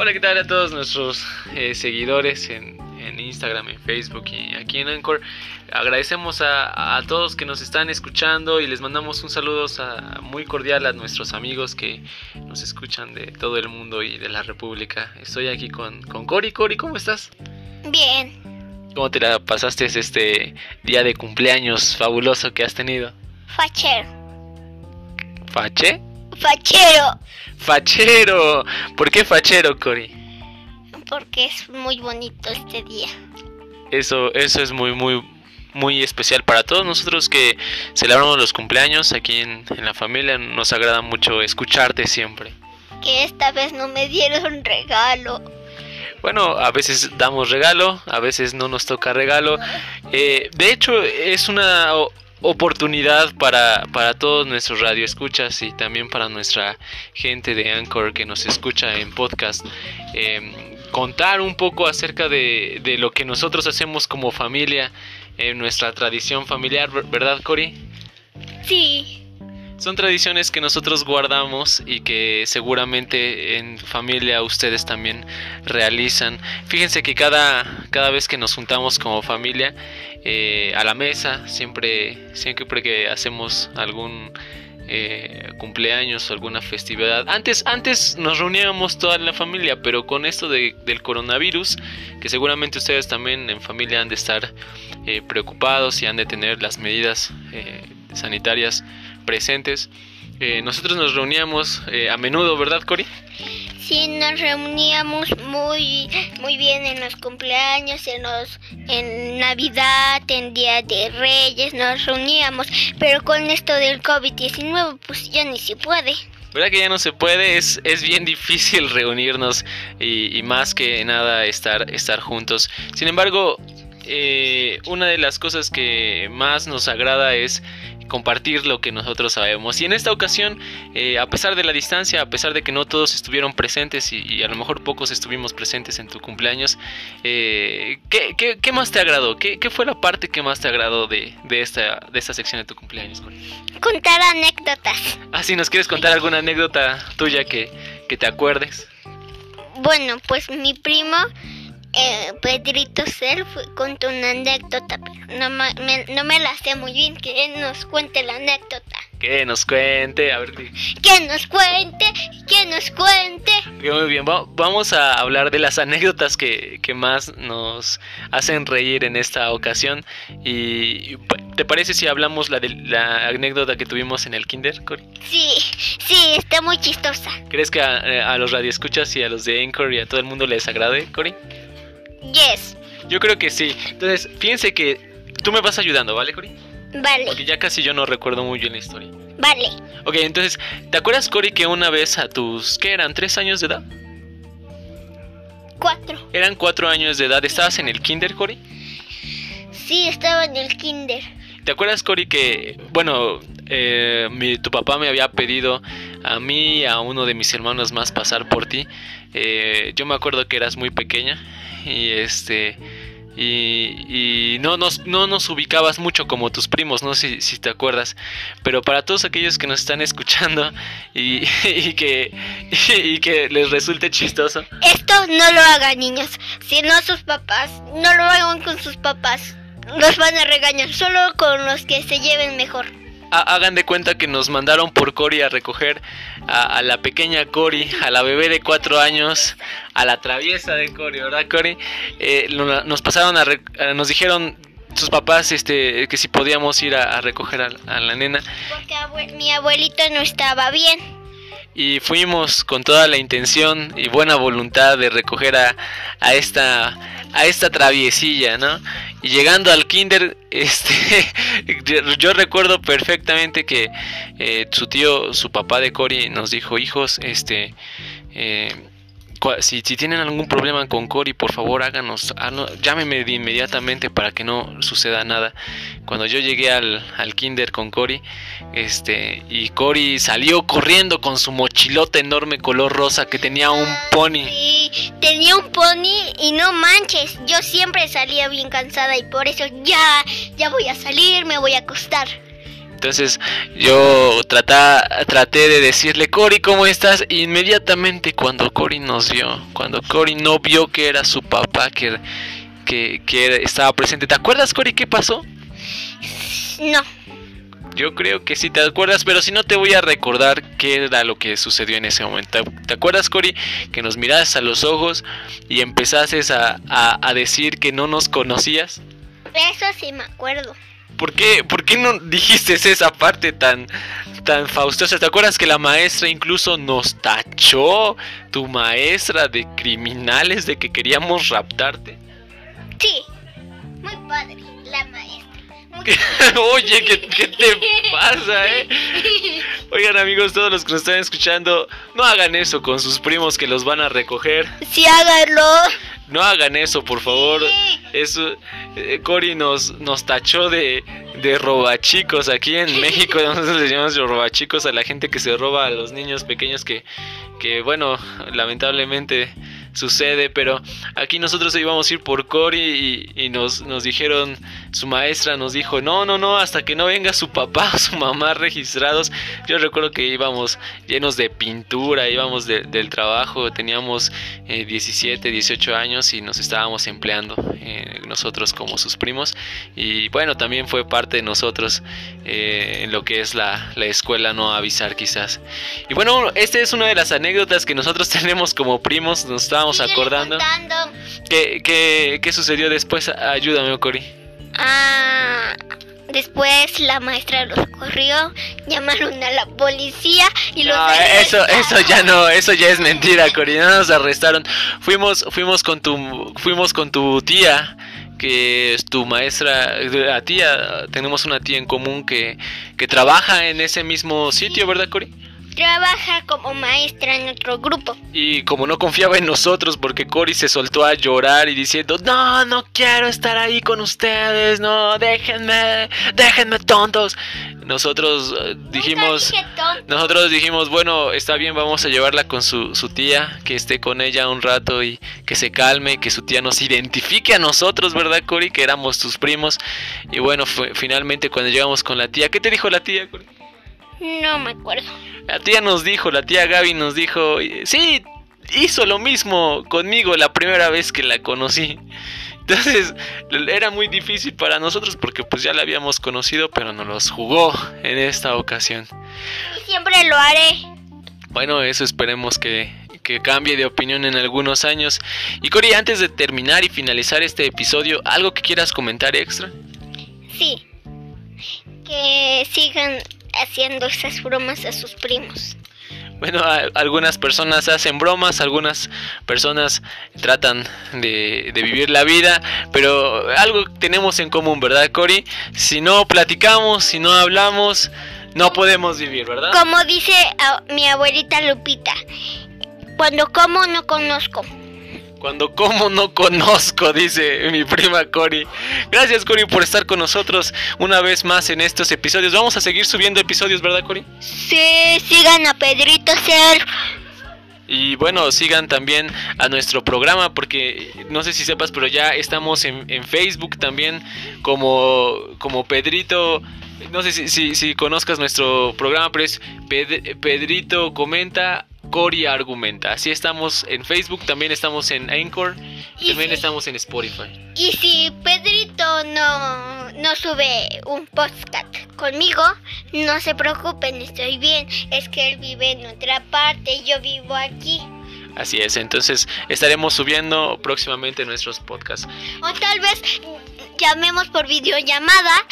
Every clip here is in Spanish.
Hola, ¿qué tal a todos nuestros eh, seguidores en, en, Instagram, en Facebook y aquí en Anchor? Agradecemos a, a, todos que nos están escuchando y les mandamos un saludo a, muy cordial a nuestros amigos que nos escuchan de todo el mundo y de la República. Estoy aquí con, con Cori. Cori, ¿cómo estás? Bien. ¿Cómo te la pasaste este día de cumpleaños fabuloso que has tenido? Fachero. ¿Fache? Fachero. Fachero. ¿Por qué fachero, Cori? Porque es muy bonito este día. Eso, eso es muy, muy, muy especial para todos nosotros que celebramos los cumpleaños aquí en, en la familia. Nos agrada mucho escucharte siempre. Que esta vez no me dieron regalo. Bueno, a veces damos regalo, a veces no nos toca regalo. Eh, de hecho, es una oportunidad para, para todos nuestros radioescuchas y también para nuestra gente de Anchor que nos escucha en podcast. Eh, contar un poco acerca de, de, lo que nosotros hacemos como familia, en nuestra tradición familiar, ¿verdad, Cori? Sí. Son tradiciones que nosotros guardamos y que seguramente en familia ustedes también realizan. Fíjense que cada, cada vez que nos juntamos como familia eh, a la mesa, siempre, siempre que hacemos algún eh, cumpleaños o alguna festividad. Antes, antes nos reuníamos toda la familia, pero con esto de, del coronavirus, que seguramente ustedes también en familia han de estar eh, preocupados y han de tener las medidas sanitarias presentes. Eh, nosotros nos reuníamos a menudo, ¿verdad, Cori? Sí, nos reuníamos muy, muy bien en los cumpleaños, en los, en Navidad, en Día de Reyes, nos reuníamos, pero con esto del COVID-19 pues ya ni se puede. ¿Verdad que ya no se puede? Es, es bien difícil reunirnos y, y más que nada estar, estar juntos. Sin embargo, eh, una de las cosas que más nos agrada es compartir lo que nosotros sabemos. Y en esta ocasión, eh, a pesar de la distancia, a pesar de que no todos estuvieron presentes y, y a lo mejor pocos estuvimos presentes en tu cumpleaños, eh, ¿qué, qué, qué, más te agradó? ¿Qué, ¿Qué, fue la parte que más te agradó de, de, esta, de esta sección de tu cumpleaños? Contar anécdotas. Ah, si nos quieres contar alguna anécdota tuya que, que te acuerdes. Bueno, pues mi primo eh, Pedrito Self contó una anécdota, pero no me, no me la sé muy bien. Que él nos cuente la anécdota. Que nos cuente, a ver. Que nos cuente, que nos cuente. Muy bien, vamos a hablar de las anécdotas que, que más nos hacen reír en esta ocasión. Y ¿te parece si hablamos la de la anécdota que tuvimos en el kinder, Cory? Sí, sí, está muy chistosa. ¿Crees que a, a los radioescuchas y a los de Anchor y a todo el mundo les agrade, Cory? Yes. Yo creo que sí. Entonces, fíjense que tú me vas ayudando, ¿vale, Cory? Vale. Porque ya casi yo no recuerdo muy bien la historia. Vale. Ok, entonces, ¿te acuerdas, Cory, que una vez a tus, ¿qué eran? ¿Tres años de edad? Cuatro. Eran cuatro años de edad. ¿Estabas en el kinder, Cory? Sí, estaba en el kinder. ¿Te acuerdas, Cory, que, bueno, eh, mi, tu papá me había pedido a mí y a uno de mis hermanos más pasar por ti? Eh, yo me acuerdo que eras muy pequeña y este y, y, no, nos, no nos ubicabas mucho como tus primos, no sé si, si, te acuerdas, pero para todos aquellos que nos están escuchando y, que, y, que les resulte chistoso. Esto no lo hagan niños, si no sus papás, no lo hagan con sus papás, los van a regañar, solo con los que se lleven mejor hagan de cuenta que nos mandaron por Cori a recoger a, a, la pequeña Cori, a la bebé de cuatro años, a la traviesa de Cori, ¿verdad, Cori? Eh, nos pasaron a, a, nos dijeron sus papás este que si podíamos ir a, a recoger a, la nena. Porque mi abuelito no estaba bien. Y fuimos con toda la intención y buena voluntad de recoger a, a esta a esta traviesilla, ¿no? Y llegando al kinder, este, yo recuerdo perfectamente que eh, su tío, su papá de Cory nos dijo, hijos, este, eh, si, si, tienen algún problema con Cory, por favor háganos, háganos, llámeme de inmediatamente para que no suceda nada. Cuando yo llegué al, al kinder con Cory, este, y Cory salió corriendo con su mochilota enorme color rosa que tenía un pony. Sí, tenía un pony y no manches, yo siempre salía bien cansada y por eso ya, ya voy a salir, me voy a acostar. Entonces yo traté de decirle, Cory, ¿cómo estás? inmediatamente cuando Cory nos vio, cuando Cory no vio que era su papá, que, que, que estaba presente. ¿Te acuerdas, Cory, qué pasó? No. Yo creo que sí te acuerdas, pero si no te voy a recordar qué era lo que sucedió en ese momento. ¿Te acuerdas, Cory? Que nos miraste a los ojos y empezaste a, a, decir que no nos conocías. Eso sí me acuerdo. ¿Por qué, ¿Por qué no dijiste esa parte tan, tan faustosa? ¿Te acuerdas que la maestra incluso nos tachó, tu maestra, de criminales, de que queríamos raptarte? Sí, muy padre, la maestra. Oye, ¿qué, te pasa, eh? Oigan, amigos, todos los que nos están escuchando, no hagan eso con sus primos que los van a recoger. Sí, háganlo. No hagan eso, por favor. Eso, eh, Cory nos, nos tachó de, de robachicos aquí en México. Nosotros le llamamos robachicos a la gente que se roba a los niños pequeños que, que bueno, lamentablemente sucede, pero aquí nosotros íbamos a ir por Cory y, nos, nos dijeron, su maestra nos dijo, no, no, no, hasta que no venga su papá o su mamá registrados. Yo recuerdo que íbamos llenos de pintura, íbamos del trabajo, teníamos 17, eh, 18 años y nos estábamos empleando eh, nosotros como sus primos. Y bueno, también fue parte de nosotros eh, en lo que es la, la escuela, no avisar quizás. Y bueno, esta es una de las anécdotas que nosotros tenemos como primos, nos estábamos acordando. ¿Qué, qué, sucedió después? Ayúdame, Cori. Ah, después la maestra los corrió, llamaron a la policía y los eso eso ya no, eso ya es mentira, Cori, no nos arrestaron. Fuimos fuimos con tu fuimos con tu tía que es tu maestra, la tía, tenemos una tía en común que, que trabaja en ese mismo sitio, ¿verdad, Cori? Trabaja como maestra en otro grupo. Y como no confiaba en nosotros porque Cory se soltó a llorar y diciendo, no, no quiero estar ahí con ustedes, no, déjenme, déjenme tontos. Nosotros eh, dijimos, nosotros dijimos, bueno, está bien, vamos a llevarla con su, su tía, que esté con ella un rato y que se calme, que su tía nos identifique a nosotros, ¿verdad, Cory? Que éramos tus primos. Y bueno, fue, finalmente cuando llegamos con la tía, ¿qué te dijo la tía, Cory? No me acuerdo. La tía nos dijo, la tía Gaby nos dijo, sí, hizo lo mismo conmigo la primera vez que la conocí. Entonces era muy difícil para nosotros porque pues ya la habíamos conocido, pero nos los jugó en esta ocasión. Y siempre lo haré. Bueno, eso esperemos que, que cambie de opinión en algunos años. Y Cori, antes de terminar y finalizar este episodio, ¿algo que quieras comentar extra? Sí. Que sigan haciendo esas bromas a sus primos. Bueno, algunas personas hacen bromas, algunas personas tratan de, vivir la vida, pero algo tenemos en común, ¿verdad, Cory? Si no platicamos, si no hablamos, no podemos vivir, ¿verdad? Como dice mi abuelita Lupita, cuando como no conozco. Cuando como no conozco, dice mi prima Cori. Gracias Cori por estar con nosotros una vez más en estos episodios. Vamos a seguir subiendo episodios, ¿verdad Cori? Sí, sigan a Pedrito Ser. Y bueno, sigan también a nuestro programa porque no sé si sepas, pero ya estamos en, Facebook también como, como Pedrito. No sé si, si, conozcas nuestro programa, pero es Pedrito Comenta Cori Argumenta. Así estamos en Facebook, también estamos en Anchor, y también estamos en Spotify. Y si Pedrito no, no sube un podcast conmigo, no se preocupen, estoy bien. Es que él vive en otra parte yo vivo aquí. Así es, entonces estaremos subiendo próximamente nuestros podcasts. O tal vez llamemos por videollamada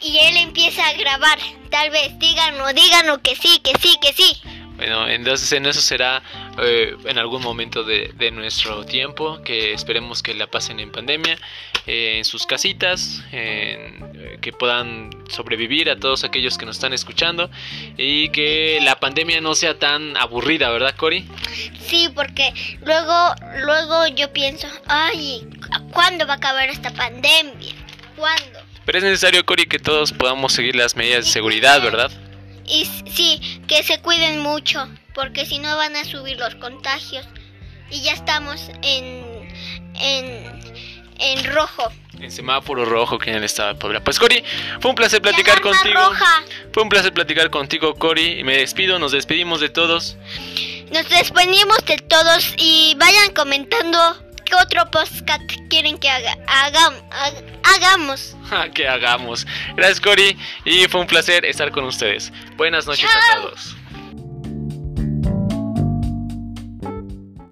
y él empieza a grabar. Tal vez díganos, díganos que sí, que sí, que sí. Bueno, entonces en eso será eh, en algún momento de, nuestro tiempo, que esperemos que la pasen en pandemia, eh, en sus casitas, eh, que puedan sobrevivir a todos aquellos que nos están escuchando y que la pandemia no sea tan aburrida, ¿verdad, Cori? Sí, porque luego, luego yo pienso, ay, ¿cuándo va a acabar esta pandemia? ¿Cuándo? Pero es necesario, Cori, que todos podamos seguir las medidas de seguridad, ¿verdad? Y sí, que se cuiden mucho, porque si no van a subir los contagios. Y ya estamos en, en, en rojo. En semáforo rojo que en el estado de Puebla. Pues Cori, fue un placer platicar contigo. roja. Fue un placer platicar contigo, Cori. Y me despido, nos despedimos de todos. Nos despedimos de todos y vayan comentando qué otro podcast quieren que haga, hagam- hag- hagamos. que hagamos. Gracias, Cori. Y fue un placer estar con ustedes. Buenas noches a todos.